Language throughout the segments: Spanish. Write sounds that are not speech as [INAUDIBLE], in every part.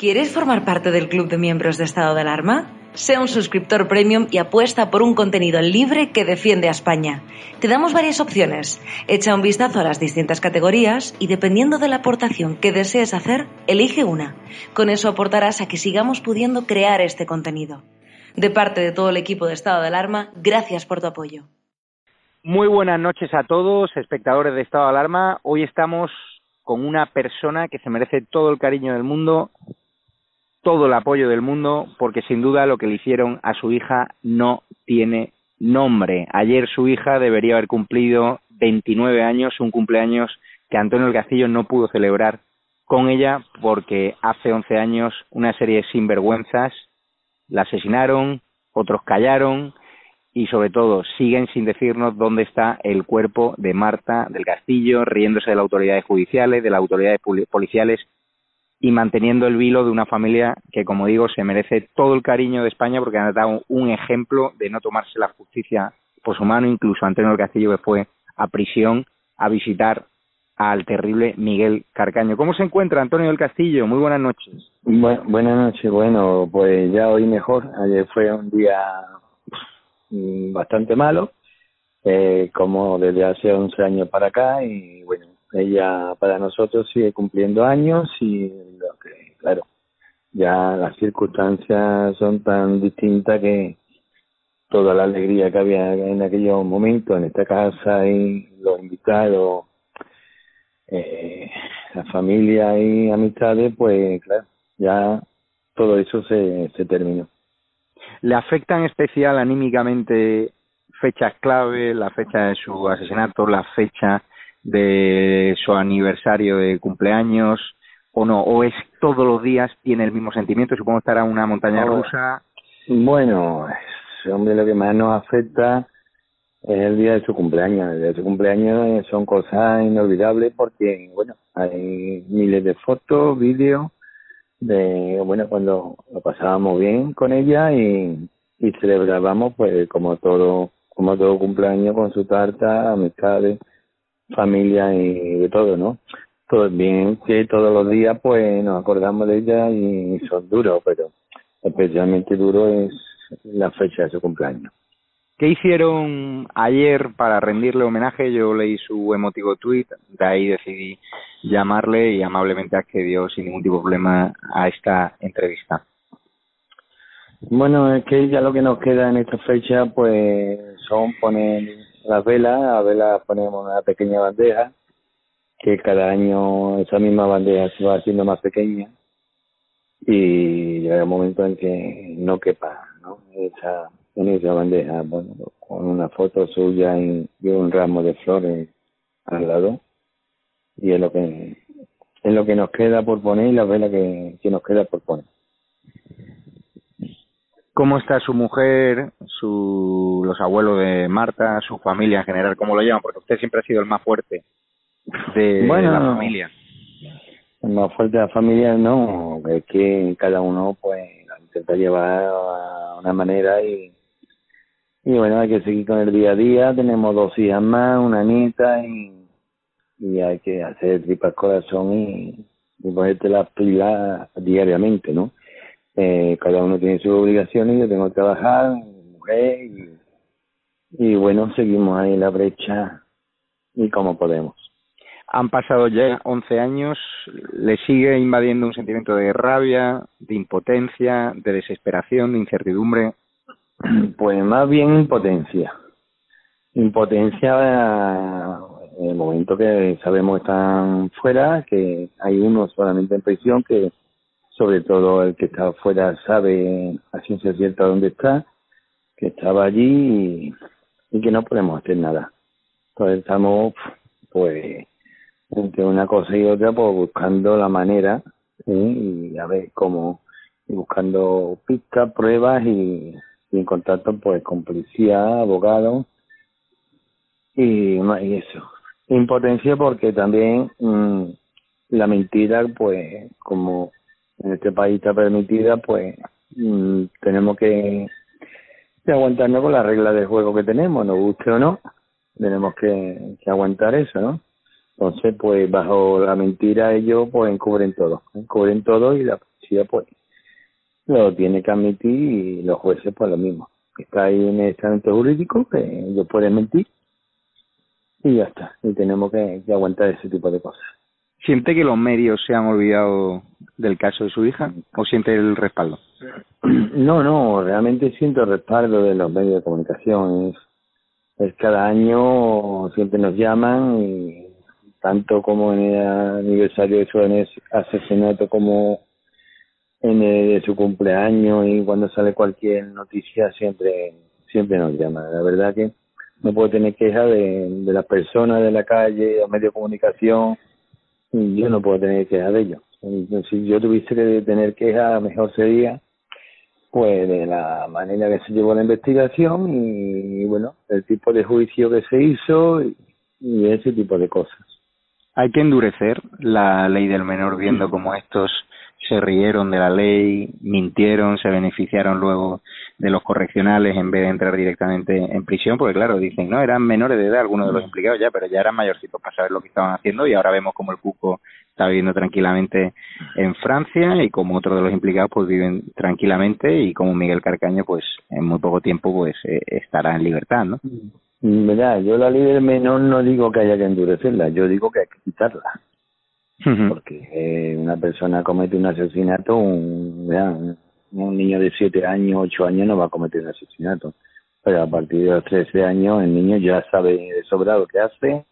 ¿Quieres formar parte del club de miembros de estado de alarma? Sea un suscriptor premium y apuesta por un contenido libre que defiende a España. Te damos varias opciones. Echa un vistazo a las distintas categorías y dependiendo de la aportación que desees hacer, elige una. Con eso aportarás a que sigamos pudiendo crear este contenido. De parte de todo el equipo de estado de alarma, gracias por tu apoyo. Muy buenas noches a todos, espectadores de estado de alarma. Hoy estamos con una persona que se merece todo el cariño del mundo, todo el apoyo del mundo porque sin duda lo que le hicieron a su hija no tiene nombre. Ayer su hija debería haber cumplido 29 años, un cumpleaños que Antonio el Castillo no pudo celebrar con ella porque hace 11 años una serie de sinvergüenzas la asesinaron, otros callaron y sobre todo siguen sin decirnos dónde está el cuerpo de Marta del Castillo, riéndose de las autoridades judiciales, de las autoridades policiales y manteniendo el vilo de una familia que, como digo, se merece todo el cariño de España porque han dado un ejemplo de no tomarse la justicia por su mano, incluso Antonio del Castillo que fue a prisión a visitar al terrible Miguel Carcaño. ¿Cómo se encuentra Antonio del Castillo? Muy buenas noches. buenas noches, bueno, pues ya hoy mejor. Ayer fue un día mm, bastante malo, eh, como desde hace 11 años para acá, y bueno, ella para nosotros sigue cumpliendo años y lo que, claro, ya las circunstancias son tan distintas que toda la alegría que había en aquellos momentos en esta casa y los invitados, eh, la familia y amistades, pues claro, ya todo eso se, se terminó. ¿Le afecta en especial anímicamente fechas clave, la fecha de su asesinato, la fecha de su aniversario de cumpleaños o no, o es todos los días tiene el mismo sentimiento, supongo estará en una montaña rusa. Bueno, hombre, lo que más nos afecta es el día de su cumpleaños. El día de su cumpleaños son cosas inolvidables porque, bueno, hay miles de fotos, vídeos de, bueno, cuando lo pasábamos bien con ella y, y celebrábamos, pues, como todo, como todo cumpleaños con su tarta, amistades familia y de todo, ¿no? Todo bien que todos los días pues nos acordamos de ella y son duros, pero especialmente duro es la fecha de su cumpleaños. ¿Qué hicieron ayer para rendirle homenaje? Yo leí su emotivo tweet, de ahí decidí llamarle y amablemente accedió sin ningún tipo de problema a esta entrevista. Bueno, es que ya lo que nos queda en esta fecha pues son poner las velas, a velas ponemos una pequeña bandeja, que cada año esa misma bandeja se va haciendo más pequeña y llega un momento en que no quepa ¿no? Esa, en esa bandeja, bueno, con una foto suya y, un ramo de flores al lado y es lo que es lo que nos queda por poner y la vela que, que nos queda por poner cómo está su mujer, su, los abuelos de Marta, su familia en general, cómo lo llevan, porque usted siempre ha sido el más fuerte de, la familia. El más fuerte de la familia, no, es que cada uno pues intenta llevar a una manera y, y bueno, hay que seguir con el día a día, tenemos dos hijas más, una nieta y, y hay que hacer tripas corazón y, y ponerte las pilas diariamente, ¿no? Eh, cada uno tiene sus obligaciones, yo tengo que trabajar, mujer, y, y bueno, seguimos ahí en la brecha y como podemos. Han pasado ya 11 años, le sigue invadiendo un sentimiento de rabia, de impotencia, de desesperación, de incertidumbre. Pues más bien impotencia. Impotencia en el momento que sabemos están fuera, que hay uno solamente en prisión que sobre todo el que está afuera sabe a ciencia cierta dónde está, que estaba allí y, que no podemos hacer nada. Entonces estamos, pues, entre una cosa y otra, pues buscando la manera y a ver cómo, buscando pistas, pruebas y, en contacto pues con policía, abogados y, y eso. Impotencia porque también mm, la mentira, pues como en este país está permitida, pues mm, tenemos que, aguantarnos con las reglas de juego que tenemos, nos guste o no, tenemos que, aguantar eso, ¿no? Entonces, pues bajo la mentira ellos pues encubren todo, encubren todo y la policía pues lo tiene que admitir y los jueces pues lo mismo. Está ahí en el estamento jurídico que ellos pueden mentir y ya está. Y tenemos que aguantar ese tipo de cosas. ¿Siente que los medios se han olvidado del caso de su hija o siente el respaldo? [CLEARS THROAT] No, no, realmente siento el respaldo de los medios de comunicación. Es, cada año siempre nos llaman y tanto como en el aniversario de su asesinato como en el de su cumpleaños y cuando sale cualquier noticia siempre siempre nos llaman. La verdad que no puedo tener queja de, de las personas de la calle, los medios de comunicación yo no puedo tener queja de ello. Si yo tuviese que tener queja, mejor sería pues de la manera que se llevó la investigación y, bueno, el tipo de juicio que se hizo y, ese tipo de cosas. Hay que endurecer la ley del menor viendo como estos se rieron de la ley, mintieron, se beneficiaron luego de los correccionales en vez de entrar directamente en prisión, porque claro, dicen, no, eran menores de edad algunos de los implicados ya, pero ya eran mayorcitos para saber lo que estaban haciendo y ahora vemos como el Cuco está viviendo tranquilamente en Francia y como otros de los implicados pues viven tranquilamente y como Miguel Carcaño pues en muy poco tiempo pues eh, estará en libertad, ¿no? Mira, yo la ley del menor no digo que haya que endurecerla, yo digo que hay que quitarla. Porque eh, una persona comete un asesinato, un, un niño de 7 años, 8 años no va a cometer un asesinato. Pero a partir de los 13 años el niño ya sabe de sobra lo que hace.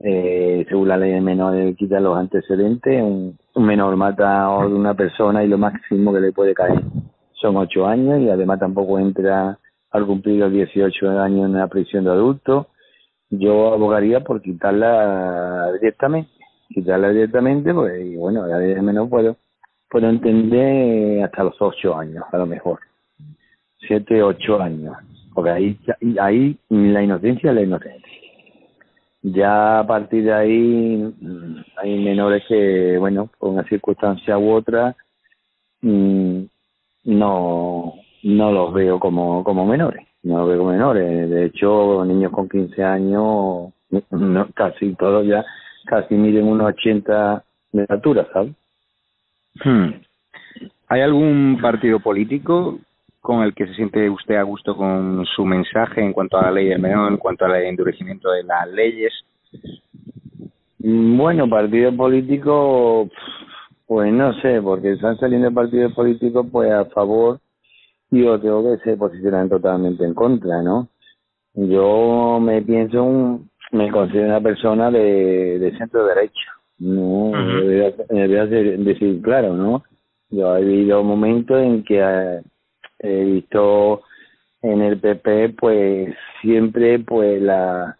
Eh, según la ley de menor quita los antecedentes. Un, menor mata a una persona y lo máximo que le puede caer son 8 años y además tampoco entra al cumplir los 18 años en una prisión de adulto. Yo abogaría por quitarla directamente quitarla directamente, pues, y bueno, la de menos puedo, puedo entender hasta los ocho años, a lo mejor. Siete, ocho años. Porque ahí, ahí la inocencia es la inocencia. Ya a partir de ahí mm, hay menores que, bueno, por una circunstancia u otra, mm, no, no los veo como, como menores. No los veo como menores. De hecho, niños con 15 años, casi todos ya casi miden unos 80 de altura, ¿sabes? Hmm. ¿Hay algún partido político con el que se siente usted a gusto con su mensaje en cuanto a la ley del menor, en cuanto al endurecimiento de las leyes? Bueno, partido político, pues no sé, porque están saliendo partidos políticos pues a favor y otros que se posicionan totalmente en contra, ¿no? Yo me pienso un, me considero una persona de, de centro derecha. No, debería, decir claro, ¿no? Yo he vivido momentos en que eh, he visto en el PP, pues siempre, pues la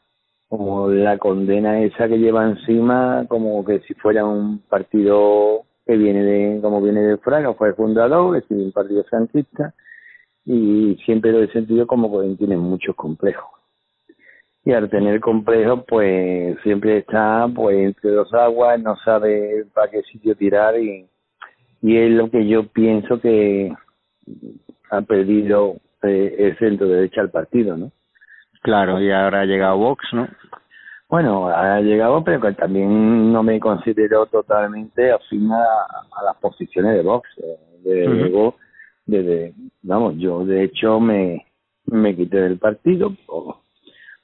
como la condena esa que lleva encima, como que si fuera un partido que viene de, como viene de Fraga, fue el fundador, es decir, un partido franquista, y siempre lo he sentido como que tiene muchos complejos y al tener complejo pues siempre está pues entre dos aguas no sabe para qué sitio tirar y y es lo que yo pienso que ha perdido eh, el centro derecha al partido no claro y ahora ha llegado Vox no bueno ha llegado pero que también no me considero totalmente afín a, las posiciones de Vox. Eh, desde luego desde vamos yo de hecho me me quité del partido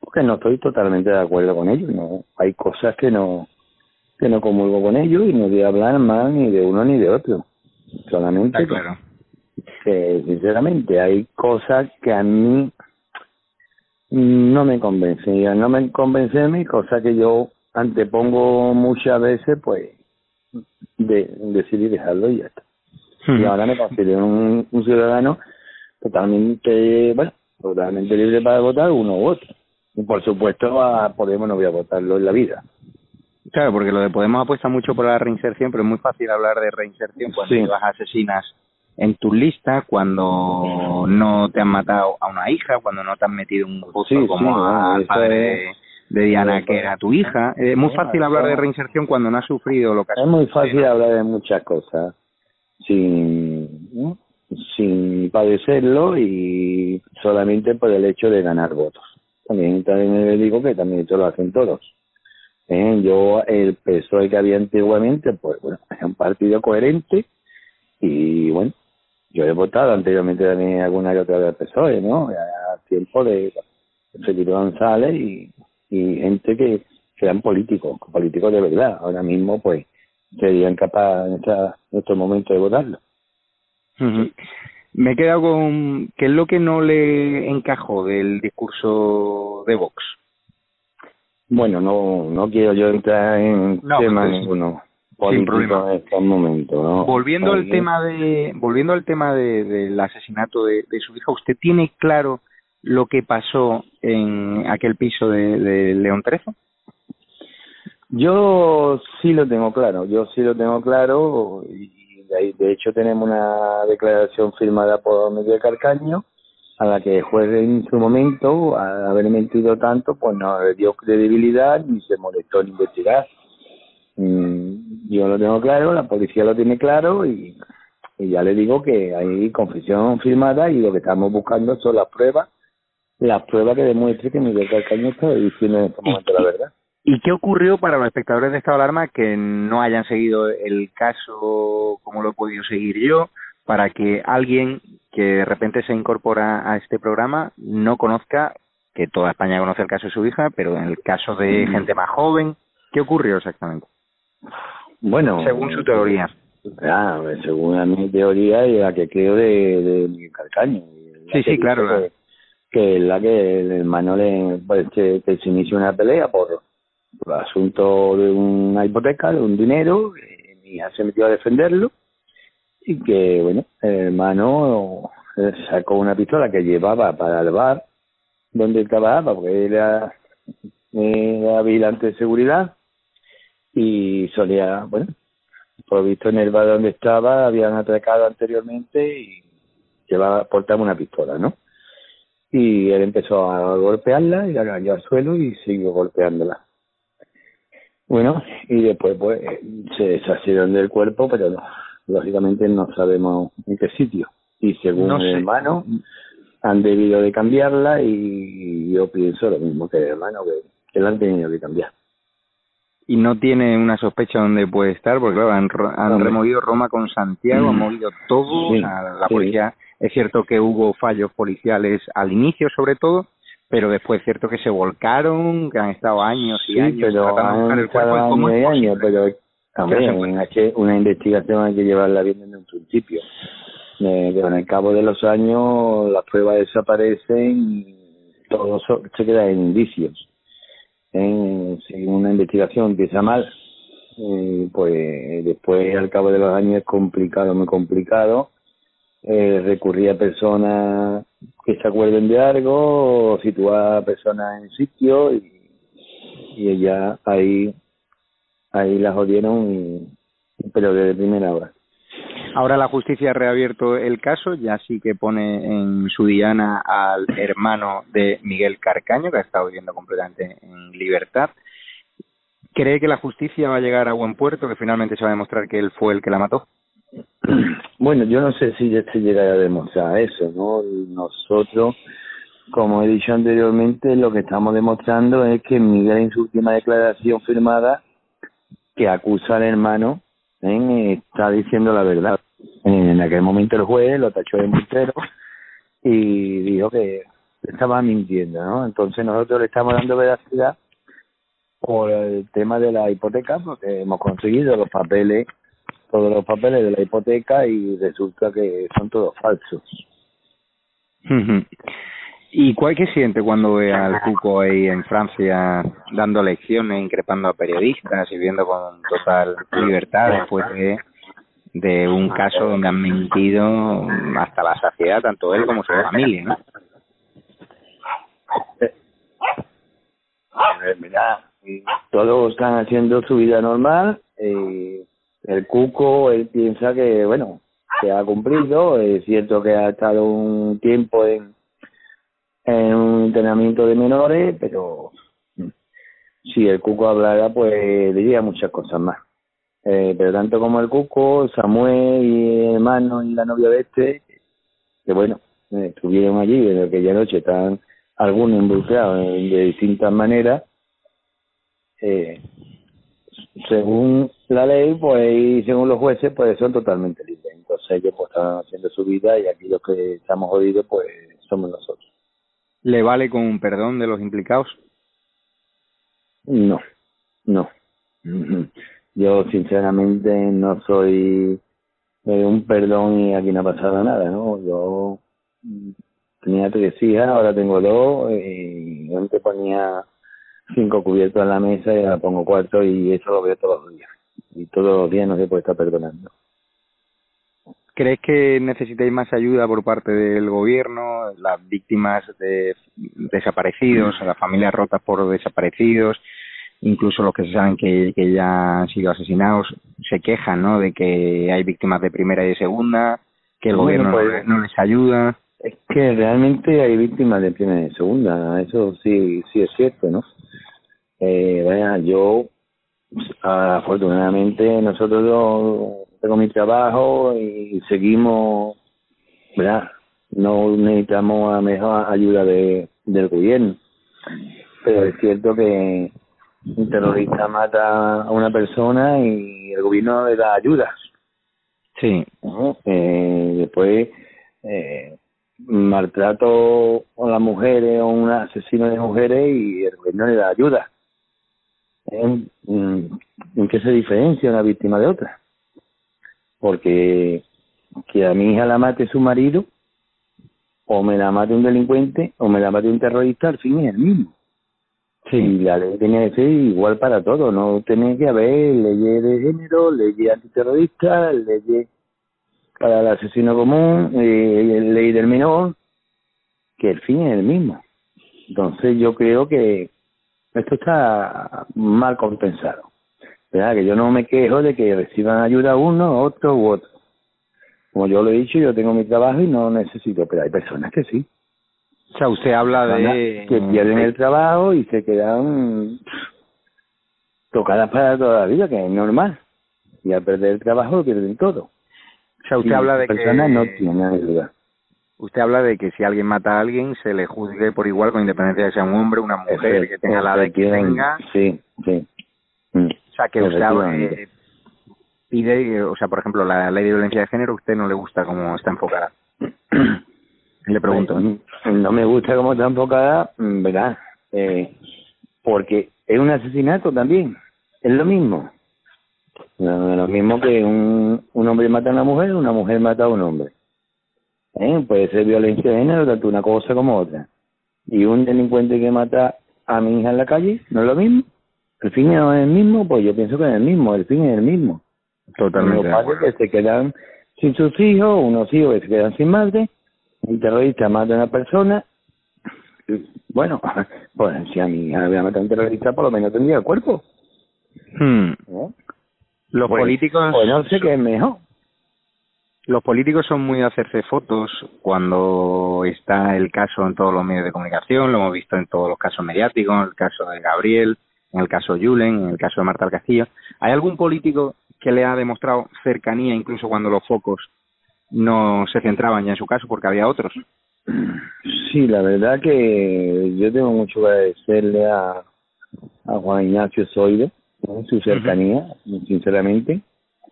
porque no estoy totalmente de acuerdo con ellos. No, hay cosas que no que no comulgo con ellos y no voy a hablar más ni de uno ni de otro. Solamente claro. que, sinceramente hay cosas que a mí no me convencen. Y no me convencen mí, cosas que yo antepongo muchas veces, pues de, decidí dejarlo y ya está. Y ahora me considero un, un ciudadano totalmente, bueno, totalmente libre para votar uno u otro. Y por supuesto a Podemos no voy a votarlo en la vida. Claro, porque lo de Podemos apuesta mucho por la reinserción, pero es muy fácil hablar de reinserción cuando sí. asesinas en tu lista, cuando no te han matado a una hija, cuando no te han metido un pozo como al padre de, Diana, que era tu hija. Es muy fácil hablar de reinserción cuando no has sufrido lo que has Es muy fácil hablar de muchas cosas sin, sin padecerlo y solamente por el hecho de ganar votos. También, también digo que también esto lo hacen todos. ¿Eh? Yo, el PSOE que había antiguamente, pues bueno, [LAUGHS] es un partido coherente y bueno, yo he votado anteriormente también alguna que otra del PSOE, ¿no? A tiempo de Felipe González y, y gente que, sean políticos, políticos de verdad. Ahora mismo, pues, serían capaces en, en estos momentos de votarlo. Me he quedado con qué es lo que no le encajó del discurso de Vox. Bueno, no no quiero yo entrar en no, tema ninguno sin problema. en este momento, ¿no? Volviendo al tema de volviendo al tema de, del asesinato de, de, su hija, ¿usted tiene claro lo que pasó en aquel piso de, de León Trezo? Yo sí lo tengo claro, yo sí lo tengo claro y de, hecho tenemos una declaración firmada por Miguel Carcaño a la que el juez en su momento, al haber mentido tanto, pues no le dio credibilidad ni se molestó en investigar. Mm, yo lo tengo claro, la policía lo tiene claro y, y ya le digo que hay confesión firmada y lo que estamos buscando son las pruebas, las pruebas que demuestren que Miguel Calcaño está diciendo en este momento la verdad. ¿Y qué ocurrió para los espectadores de Estado de Alarma que no hayan seguido el caso como lo he podido seguir yo? Para que alguien que de repente se incorpora a este programa no conozca, que toda España conoce el caso de su hija, pero en el caso de gente más joven, ¿qué ocurrió exactamente? Bueno, según su teoría. Ah, según mi teoría y la que creo de, de Miguel Calcaño. Sí, sí, claro. Que, que es la que el hermano le, pues, que, que se inició una pelea por asunto de una hipoteca, de un dinero, y mi hija se metió a defenderlo y que, bueno, el hermano sacó una pistola que llevaba para el bar donde trabajaba, porque era, era vigilante de seguridad y solía, bueno, por visto en el bar donde estaba habían atracado anteriormente y llevaba, portaba una pistola, ¿no? Y él empezó a golpearla y la cayó al suelo y siguió golpeándola. Bueno, y después pues se deshacieron del cuerpo, pero no, lógicamente no sabemos en qué sitio. Y según No sé. el hermano, han debido de cambiarla y yo pienso lo mismo que el hermano, que, que la han tenido que cambiar. Y no tiene una sospecha dónde puede estar, porque claro, han, han removido Roma con Santiago, han Mm. movido todo. Sí, sea, la sí. policía, es cierto que hubo fallos policiales al inicio, sobre todo, pero después es cierto que se volcaron, que han estado años y Sí, años pero tratando han el cuerpo. estado ¿Cómo años es y años, posible? pero encuentre? es que una investigación hay que llevarla bien desde un principio. Eh, pero en el cabo de los años las pruebas desaparecen y todo so- se queda en indicios. En, si una investigación empieza mal, eh, pues después al cabo de los años es complicado, muy complicado. Eh, recurrir a personas que se acuerden de algo, o situar a personas en sitio y, y ella ahí ahí la jodieron y, pero desde primera hora. Ahora la justicia ha reabierto el caso, ya sí que pone en su diana al hermano de Miguel Carcaño, que ha estado viviendo completamente en libertad. ¿Cree que la justicia va a llegar a buen puerto, que finalmente se va a demostrar que él fue el que la mató? [CLEARS THROAT] Bueno, yo no sé si ya se llega a demostrar eso, ¿no? Nosotros, como he dicho anteriormente, lo que estamos demostrando es que Miguel en su última declaración firmada, que acusa al hermano, ¿eh? está diciendo la verdad. En aquel momento el juez lo tachó de embustero y dijo que estaba mintiendo, ¿no? Entonces nosotros le estamos dando veracidad por el tema de la hipoteca, porque hemos conseguido los papeles todos los papeles de la hipoteca y resulta que son todos falsos. ¿Y cuál que siente cuando ve al [LAUGHS] Cuco ahí en Francia dando lecciones, increpando a periodistas y viendo con total libertad después de de un caso donde han mentido hasta la saciedad tanto él como su familia, ¿no? Eh, mira, todos están haciendo su vida normal. Eh, el Cuco, él piensa que, bueno, que ha cumplido. Es cierto que ha estado un tiempo en, en un entrenamiento de menores, pero mm, si el Cuco hablara, pues diría muchas cosas más. Eh, pero tanto como el Cuco, Samuel y el hermano y la novia de este, que bueno, estuvieron allí en aquella noche, están algunos involucrados de distintas maneras, eh, según la ley, pues y según los jueces, pues son totalmente libres. Entonces ellos pues están haciendo su vida y aquí los que estamos jodidos, pues somos nosotros. ¿Le vale con un perdón de los implicados? No, no. Yo sinceramente no soy eh, un perdón y aquí no ha pasado nada, ¿no? Yo tenía tres hijas, ahora tengo dos y antes ponía cinco cubiertos en la mesa y ahora pongo cuatro y eso lo veo todos los días. Y todos los días no se puede estar perdonando. ¿Crees que necesitáis más ayuda por parte del gobierno, las víctimas de desaparecidos, las familias rotas por desaparecidos, incluso los que se saben que, que ya han sido asesinados, se quejan ¿no? de que hay víctimas de primera y de segunda, que el gobierno pues, no les ayuda? Es que realmente hay víctimas de primera y de segunda, eso sí, sí es cierto, ¿no? Eh, vaya, yo afortunadamente nosotros yo tengo mi trabajo y seguimos, ¿verdad? No necesitamos a mejor ayuda de, del gobierno, pero es cierto que un terrorista mata a una persona y el gobierno le da ayuda. Sí. Eh, después eh, maltrato a las mujeres o un asesino de mujeres y el gobierno le da ayuda. ¿En, ¿En qué se diferencia una víctima de otra? Porque que a mi hija la mate su marido, o me la mate un delincuente, o me la mate un terrorista, al fin es el mismo. Sí. Y la ley tenía que ser igual para todos, no tenía que haber leyes de género, leyes antiterroristas, leyes para el asesino común, eh, ley del menor, que el fin es el mismo. Entonces yo creo que esto está mal compensado. ¿Verdad? Que yo no me quejo de que reciban ayuda uno, otro u otro. Como yo lo he dicho, yo tengo mi trabajo y no necesito, pero hay personas que sí. O sea, usted habla de... Que pierden el trabajo y se quedan tocadas para toda la vida, que es normal. Y al perder el trabajo lo pierden todo. O sea, usted habla de personas no tienen ayuda. Usted habla de que si alguien mata a alguien se le juzgue por igual con independencia de sea un hombre, una mujer, que tenga la edad que tenga. Sí, sí. Mm. O sea, que usted pide, o sea, por ejemplo, la ley de violencia de género, ¿a usted no le gusta cómo está enfocada? [COUGHS] le pregunto. No me gusta cómo está enfocada, mm, ¿verdad? Eh, porque es un asesinato también. Es lo mismo. Lo mismo que un, un hombre mata a una mujer, una mujer mata a un hombre. ¿Eh? Puede ser violencia de género, tanto una cosa como otra. Y un delincuente que mata a mi hija en la calle, ¿no es lo mismo? ¿El fin es el mismo? Pues yo pienso que es el mismo, el fin es el mismo. Totalmente. Los padres que se quedan sin sus hijos, unos hijos que se quedan sin madre, un terrorista mata a una persona. Bueno, [LAUGHS] pues si a mi hija había matado a un terrorista, por lo menos tendría el cuerpo. Hmm. Los pues, políticos. Pues no sé qué es mejor. Los políticos son muy de hacerse fotos cuando está el caso en todos los medios de comunicación, lo hemos visto en todos los casos mediáticos, en el caso de Gabriel, en el caso de Julen, en el caso de Marta Castillo. ¿Hay algún político que le ha demostrado cercanía incluso cuando los focos no se centraban ya en su caso porque había otros? Sí, la verdad que yo tengo mucho que agradecerle a, a Juan Ignacio Zoide, su cercanía, sinceramente.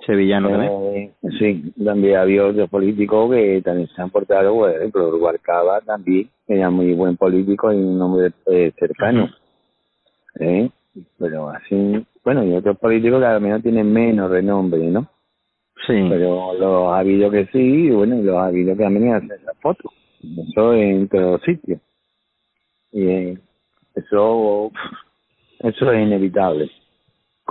Sevillano eh, también. Sí, también había otros políticos que también se han portado, por ejemplo, Rubalcaba también, era muy buen político y un hombre eh, cercano. ¿eh? Pero así, bueno, y otros políticos que al menos tienen menos renombre, ¿no? Sí. Pero los ha habido que sí, y bueno, los ha habido que han venido a hacer las fotos. Eso en todos los sitios. Y eh, eso, eso es inevitable.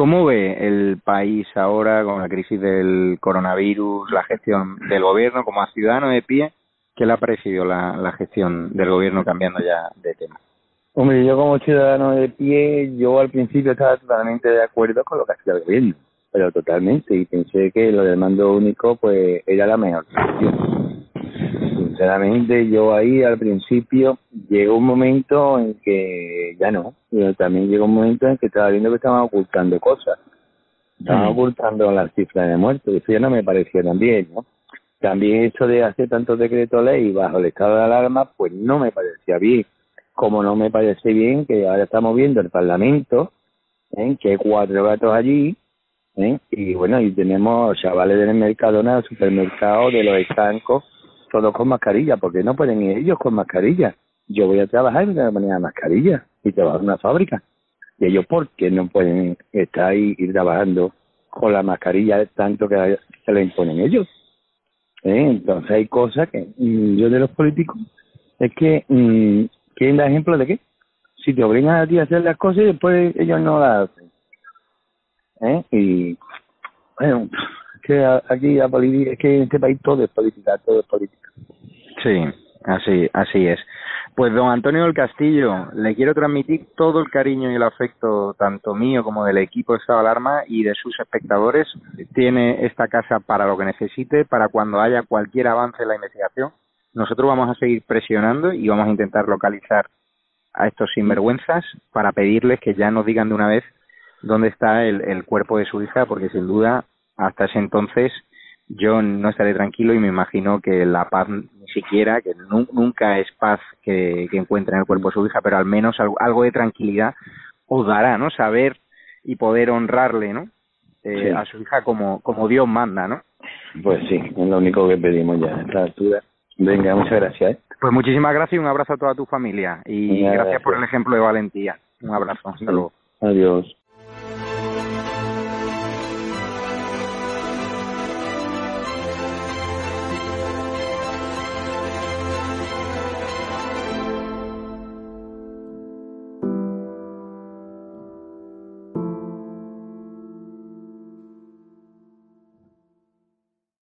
¿Cómo ve el país ahora con la crisis del coronavirus, la gestión del gobierno como a ciudadano de pie? ¿Qué le ha parecido la, la gestión del gobierno cambiando ya de tema? Hombre, yo como ciudadano de pie, yo al principio estaba totalmente de acuerdo con lo que hacía el gobierno, pero totalmente, y pensé que lo del mando único pues era la mejor solución. Sinceramente, yo ahí al principio llegó un momento en que ya no, pero también llegó un momento en que estaba viendo que estaban ocultando cosas, estaban ocultando las cifras de muertos, eso ya no me parecía tan bien, ¿no? También eso de hacer tantos decretos ley bajo el estado de alarma, pues no me parecía bien como no me parece bien que ahora estamos viendo el Parlamento, ¿eh? que hay cuatro gatos allí, ¿eh? y bueno, y tenemos chavales del Mercadona, del supermercado, de los estancos, todos con mascarilla, porque no pueden ir ellos con mascarilla. Yo voy a trabajar y me voy a mascarilla y trabajar en una fábrica. Y ellos, ¿por qué no pueden estar ahí y trabajando con la mascarilla tanto que se le imponen ellos? ¿Eh? Entonces hay cosas que mm, yo de los políticos es que mm, ¿Quieren dar ejemplo de qué? Si te obligan a ti a hacer las cosas y después ellos no las hacen. ¿Eh? Y bueno, que aquí la política, que en este país todo es política, todo es política. Sí, así, así es. Pues don Antonio del Castillo, le quiero transmitir todo el cariño y el afecto, tanto mío como del equipo de Estado de Alarma y de sus espectadores. Tiene esta casa para lo que necesite, para cuando haya cualquier avance en la investigación nosotros vamos a seguir presionando y vamos a intentar localizar a estos sinvergüenzas para pedirles que ya nos digan de una vez dónde está el, el cuerpo de su hija, porque sin duda hasta ese entonces yo no estaré tranquilo y me imagino que la paz ni siquiera, que nunca es paz que, que encuentren el cuerpo de su hija, pero al menos algo, de tranquilidad os dará, ¿no? Saber y poder honrarle, ¿no? Eh, a su hija como, como Dios manda, ¿no? Pues sí, es lo único que pedimos ya a esta altura Venga, muchas gracias. ¿eh? Pues muchísimas gracias y un abrazo a toda tu familia. Y gracias, por el ejemplo de valentía. Un abrazo. Hasta luego. Adiós.